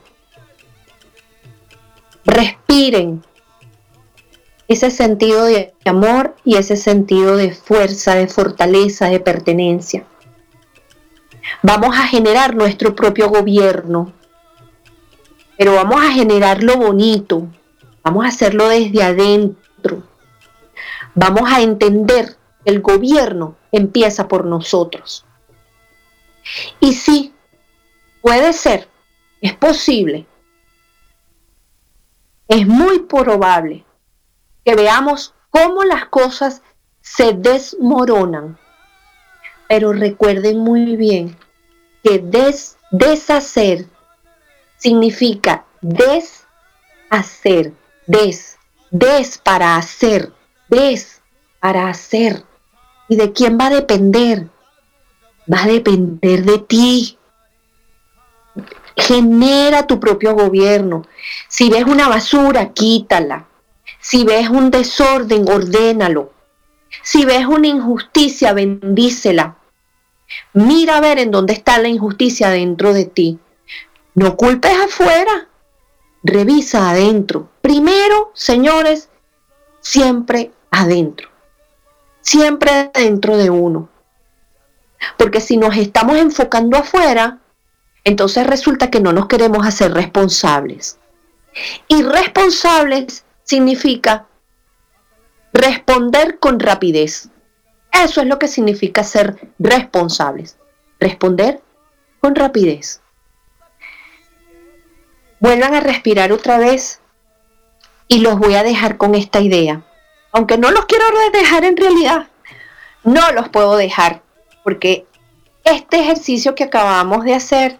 Respiren ese sentido de amor y ese sentido de fuerza, de fortaleza, de pertenencia. Vamos a generar nuestro propio gobierno, pero vamos a generarlo bonito, vamos a hacerlo desde adentro. Vamos a entender que el gobierno empieza por nosotros. Y sí, puede ser, es posible, es muy probable que veamos cómo las cosas se desmoronan. Pero recuerden muy bien que deshacer significa deshacer, des, des para hacer, des para hacer. ¿Y de quién va a depender? Va a depender de ti. Genera tu propio gobierno. Si ves una basura, quítala. Si ves un desorden, ordénalo. Si ves una injusticia, bendícela. Mira a ver en dónde está la injusticia dentro de ti. No culpes afuera. Revisa adentro. Primero, señores, siempre adentro. Siempre dentro de uno. Porque si nos estamos enfocando afuera, entonces resulta que no nos queremos hacer responsables. Y responsables significa responder con rapidez. Eso es lo que significa ser responsables. Responder con rapidez. Vuelvan a respirar otra vez y los voy a dejar con esta idea. Aunque no los quiero dejar en realidad, no los puedo dejar porque este ejercicio que acabamos de hacer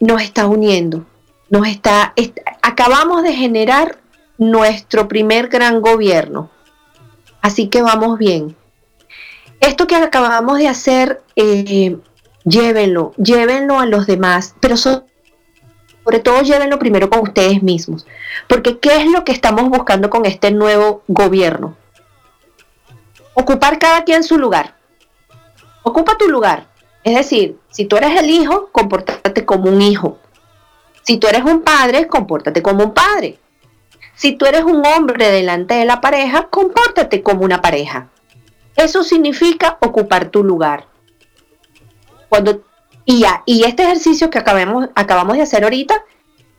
nos está uniendo, nos está, acabamos de generar nuestro primer gran gobierno. Así que vamos bien. Esto que acabamos de hacer, eh, llévenlo, llévenlo a los demás, pero sobre todo llévenlo primero con ustedes mismos. Porque ¿qué es lo que estamos buscando con este nuevo gobierno? Ocupar cada quien su lugar. Ocupa tu lugar. Es decir, si tú eres el hijo, compórtate como un hijo. Si tú eres un padre, compórtate como un padre. Si tú eres un hombre delante de la pareja, compórtate como una pareja. Eso significa ocupar tu lugar. Cuando, y, y este ejercicio que acabamos, acabamos de hacer ahorita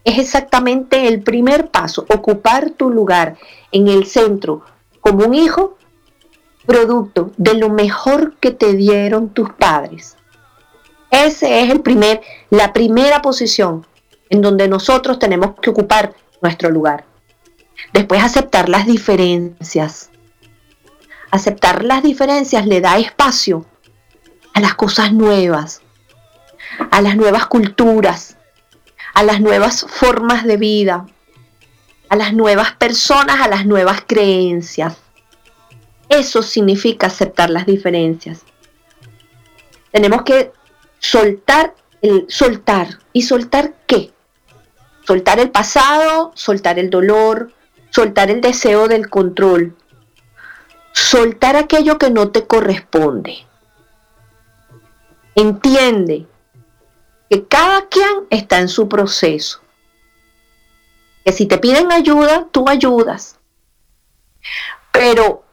es exactamente el primer paso, ocupar tu lugar en el centro como un hijo producto de lo mejor que te dieron tus padres. Ese es el primer, la primera posición en donde nosotros tenemos que ocupar nuestro lugar. Después aceptar las diferencias. Aceptar las diferencias le da espacio a las cosas nuevas, a las nuevas culturas, a las nuevas formas de vida, a las nuevas personas, a las nuevas creencias. Eso significa aceptar las diferencias. Tenemos que soltar el soltar. ¿Y soltar qué? Soltar el pasado, soltar el dolor, soltar el deseo del control, soltar aquello que no te corresponde. Entiende que cada quien está en su proceso. Que si te piden ayuda, tú ayudas. Pero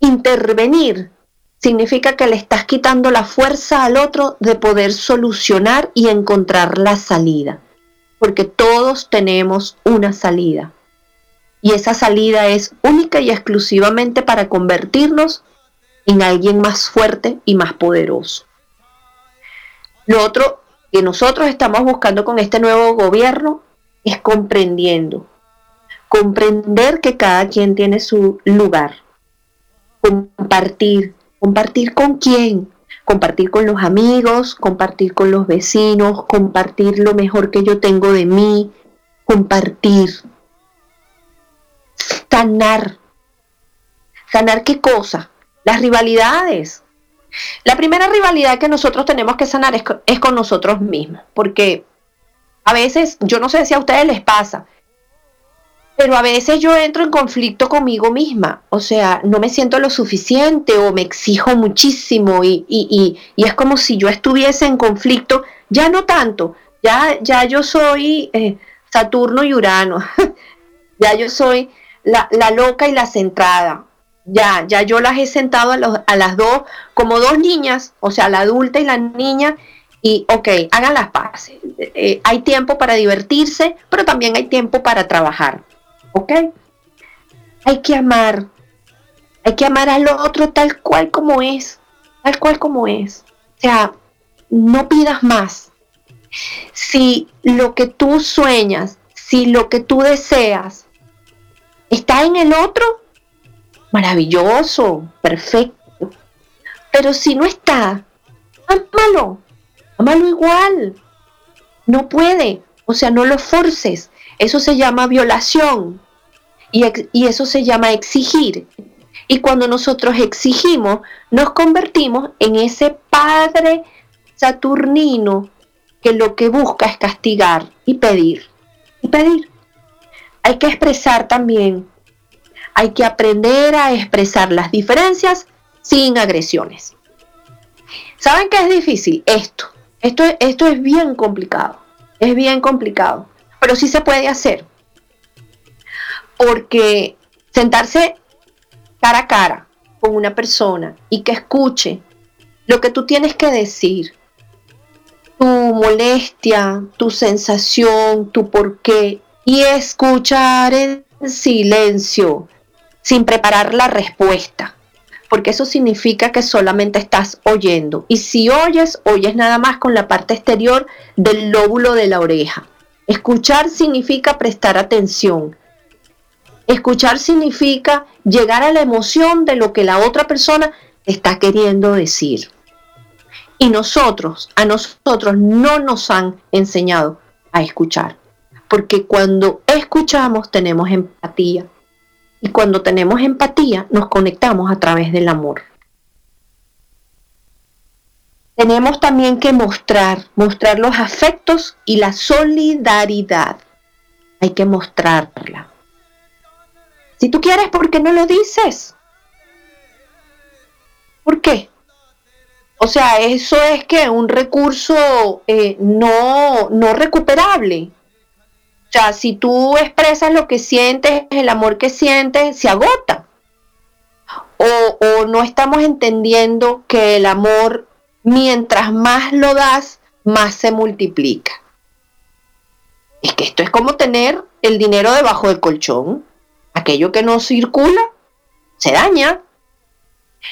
intervenir significa que le estás quitando la fuerza al otro de poder solucionar y encontrar la salida. Porque todos tenemos una salida y esa salida es única y exclusivamente para convertirnos en alguien más fuerte y más poderoso. Lo otro que nosotros estamos buscando con este nuevo gobierno es comprendiendo, comprender que cada quien tiene su lugar, compartir, compartir con quién, compartir con los amigos, compartir con los vecinos, compartir lo mejor que yo tengo de mí, compartir, sanar. ¿Sanar qué cosa? Las rivalidades. La primera rivalidad que nosotros tenemos que sanar es, es con nosotros mismos, porque a veces, yo no sé si a ustedes les pasa, pero a veces yo entro en conflicto conmigo misma, o sea, no me siento lo suficiente o me exijo muchísimo y, y, y, es como si yo estuviese en conflicto, ya no tanto, ya, ya yo soy eh, Saturno y Urano, ya yo soy la, la, loca y la centrada, ya, ya yo las he sentado a, a las dos como dos niñas, o sea, la adulta y la niña, y ok, hagan las paces. Eh, hay tiempo para divertirse, pero también hay tiempo para trabajar. ¿Ok? Hay que amar. Hay que amar al otro tal cual como es. Tal cual como es. O sea, no pidas más. Si lo que tú sueñas, si lo que tú deseas está en el otro, maravilloso, perfecto. Pero si no está, ámalo, ámalo igual. No puede, o sea, no lo forces. Eso se llama violación. Y, eso se llama exigir. Y cuando nosotros exigimos, nos convertimos en ese padre saturnino que lo que busca es castigar y pedir. Y pedir. Hay que expresar también. Hay que aprender a expresar las diferencias sin agresiones. ¿Saben qué es difícil? Esto. Esto, esto es bien complicado. Es bien complicado. Pero sí se puede hacer porque sentarse cara a cara con una persona y que escuche lo que tú tienes que decir, tu molestia, tu sensación, tu porqué, y escuchar en silencio, sin preparar la respuesta, porque eso significa que solamente estás oyendo. Y si oyes, oyes nada más con la parte exterior del lóbulo de la oreja. Escuchar significa prestar atención, Escuchar significa llegar a la emoción de lo que la otra persona está queriendo decir. Y nosotros, a nosotros no nos han enseñado a escuchar. Porque cuando escuchamos tenemos empatía. Y cuando tenemos empatía nos conectamos a través del amor. Tenemos también que mostrar, mostrar los afectos y la solidaridad. Hay que mostrarla. Si tú quieres, ¿por qué no lo dices? ¿Por qué? O sea, eso es que un recurso eh, no, no recuperable. O sea, si tú expresas lo que sientes, el amor que sientes, se agota. O, o no estamos entendiendo que el amor, mientras más lo das, más se multiplica. Es que esto es como tener el dinero debajo del colchón aquello que no circula se daña.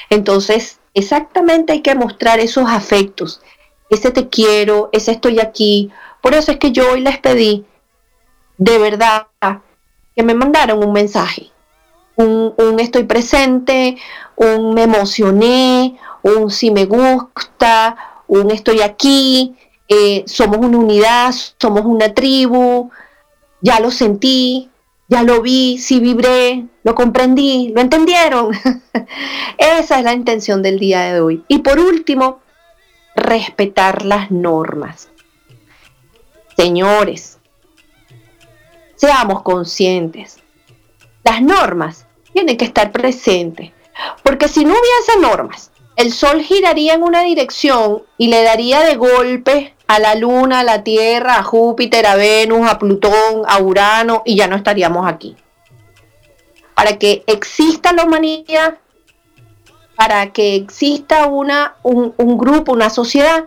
Entonces, exactamente hay que mostrar esos afectos. Ese te quiero, ese estoy aquí. Por eso es que yo hoy les pedí, de verdad, que me mandaron un mensaje. Un, estoy presente, un me emocioné, un si me gusta, un estoy aquí, eh, somos una unidad, somos una tribu, ya lo sentí, ya lo vi, sí vibré, lo comprendí, lo entendieron. Esa es la intención del día de hoy. Y por último, respetar las normas. Señores, seamos conscientes. Las normas tienen que estar presentes, porque si no hubiese normas, el Sol giraría en una dirección y le daría de golpe a la Luna, a la Tierra, a Júpiter, a Venus, a Plutón, a Urano y ya no estaríamos aquí. Para que exista la humanidad, para que exista una, un, grupo, una sociedad,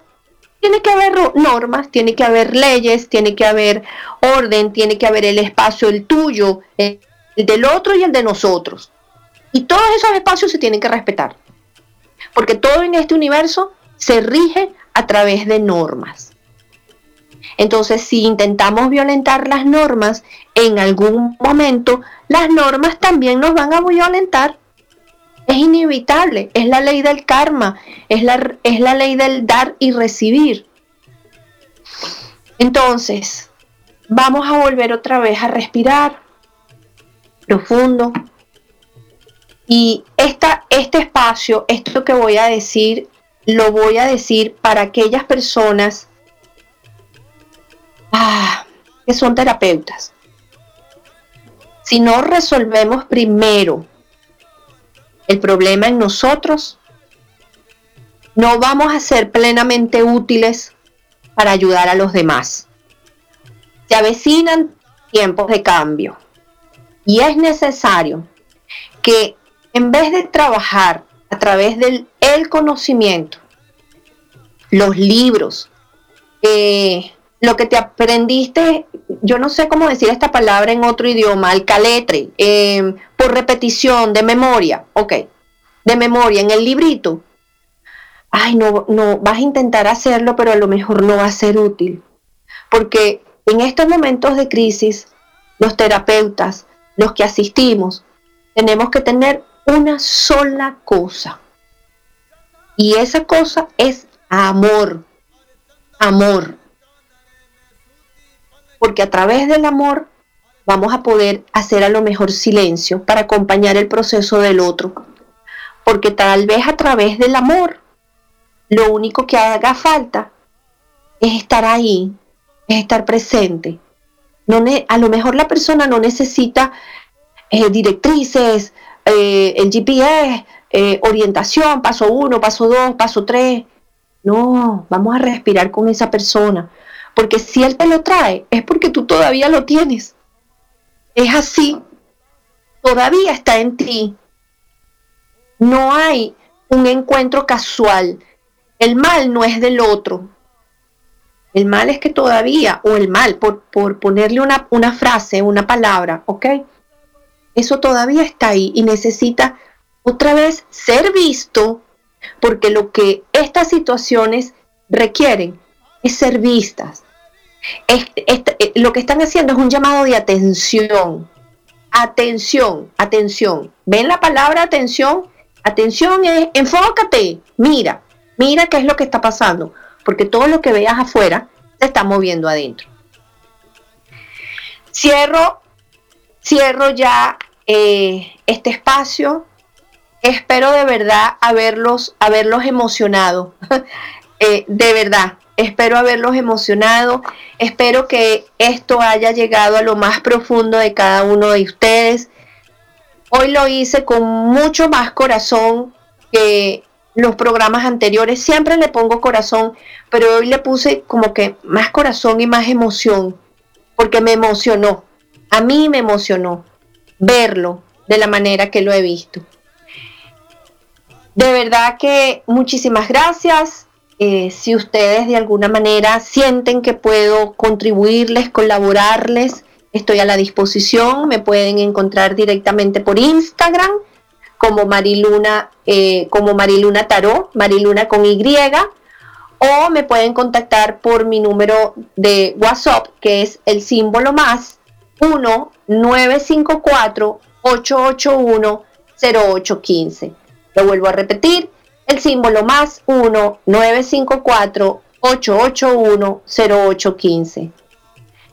tiene que haber normas, tiene que haber leyes, tiene que haber orden, tiene que haber el espacio, el tuyo, el del otro y el de nosotros. Y todos esos espacios se tienen que respetar. Porque todo en este universo se rige a través de normas. Entonces, si intentamos violentar las normas, en algún momento las normas también nos van a violentar. Es inevitable, es la ley del karma, es la, es la ley del dar y recibir. Entonces, vamos a volver otra vez a respirar profundo. Y esta, este espacio, esto que voy a decir, lo voy a decir para aquellas personas ah, que son terapeutas. Si no resolvemos primero el problema en nosotros, no vamos a ser plenamente útiles para ayudar a los demás. Se avecinan tiempos de cambio y es necesario que en vez de trabajar a través del el conocimiento, los libros, eh, lo que te aprendiste, yo no sé cómo decir esta palabra en otro idioma, al caletre, eh, por repetición, de memoria, ok, de memoria, en el librito. Ay, no, no, vas a intentar hacerlo, pero a lo mejor no va a ser útil. Porque en estos momentos de crisis, los terapeutas, los que asistimos, tenemos que tener una sola cosa. Y esa cosa es amor. Amor. Porque a través del amor vamos a poder hacer a lo mejor silencio para acompañar el proceso del otro. Porque tal vez a través del amor lo único que haga falta es estar ahí, es estar presente. No a lo mejor la persona no necesita eh, directrices, eh, el GPS, eh, orientación, paso uno, paso dos, paso tres. No, vamos a respirar con esa persona. Porque si él te lo trae, es porque tú todavía lo tienes. Es así. Todavía está en ti. No hay un encuentro casual. El mal no es del otro. El mal es que todavía, o el mal, por, por ponerle una, una frase, una palabra, ¿ok? eso todavía está ahí y necesita otra vez ser visto, porque lo que estas situaciones requieren es ser vistas. Eh, lo que están haciendo es un llamado de atención. Atención, atención. ¿Ven la palabra atención? Atención es enfócate, mira, mira qué es lo que está pasando, porque todo lo que veas afuera se está moviendo adentro. Cierro, cierro ya eh, este espacio. Espero de verdad haberlos, haberlos emocionado. Eh, de verdad, espero haberlos emocionado. Espero que esto haya llegado a lo más profundo de cada uno de ustedes. Hoy lo hice con mucho más corazón que los programas anteriores. Siempre le pongo corazón, pero hoy le puse como que más corazón y más emoción, porque me emocionó. A mí me emocionó verlo de la manera que lo he visto. De verdad que muchísimas gracias. Eh, si ustedes de alguna manera sienten que puedo contribuirles, colaborarles, estoy a la disposición. Me pueden encontrar directamente por Instagram como Mariluna, eh, como Mariluna Tarot, Mariluna con Y, o me pueden contactar por mi número de WhatsApp, que es el símbolo más 1-954-881-0815. Lo vuelvo a repetir, el símbolo más 1-954-881-0815.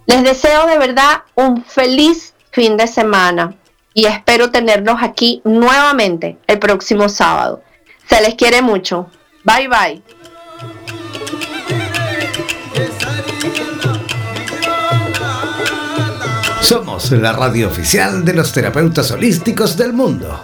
Les deseo de verdad un feliz fin de semana y espero tenerlos aquí nuevamente el próximo sábado. Se les quiere mucho. Bye bye. Somos la radio oficial de los terapeutas holísticos del mundo.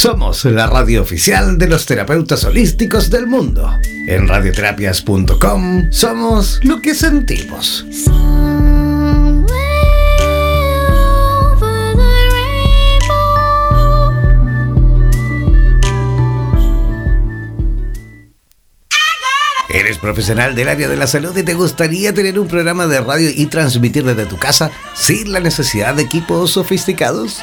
Somos la radio oficial de los terapeutas holísticos del mundo. En radioterapias.com somos lo que sentimos. ¿Eres profesional del área de la salud y te gustaría tener un programa de radio y transmitir desde tu casa sin la necesidad de equipos sofisticados?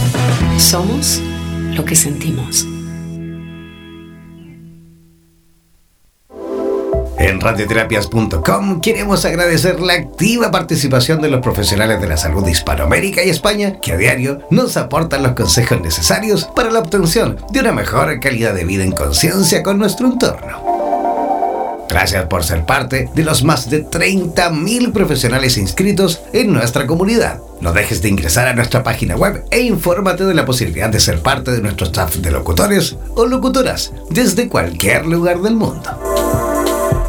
somos lo que sentimos. En radioterapias.com queremos agradecer la activa participación de los profesionales de la salud de Hispanoamérica y España que a diario nos aportan los consejos necesarios para la obtención de una mejor calidad de vida en conciencia con nuestro entorno. Gracias por ser parte de los más de 30.000 profesionales inscritos en nuestra comunidad. No dejes de ingresar a nuestra página web e infórmate de la posibilidad de ser parte de nuestro staff de locutores o locutoras desde cualquier lugar del mundo.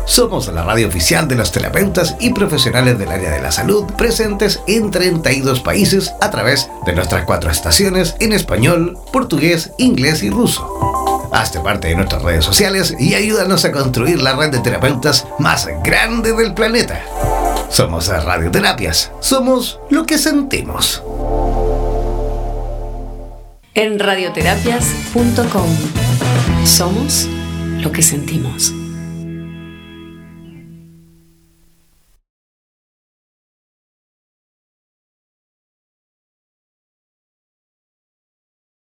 Somos la radio oficial de los terapeutas y profesionales del área de la salud presentes en 32 países a través de nuestras cuatro estaciones en español, portugués, inglés y ruso. Hazte parte de nuestras redes sociales y ayúdanos a construir la red de terapeutas más grande del planeta. Somos Radioterapias. Somos lo que sentimos. En radioterapias.com somos lo que sentimos.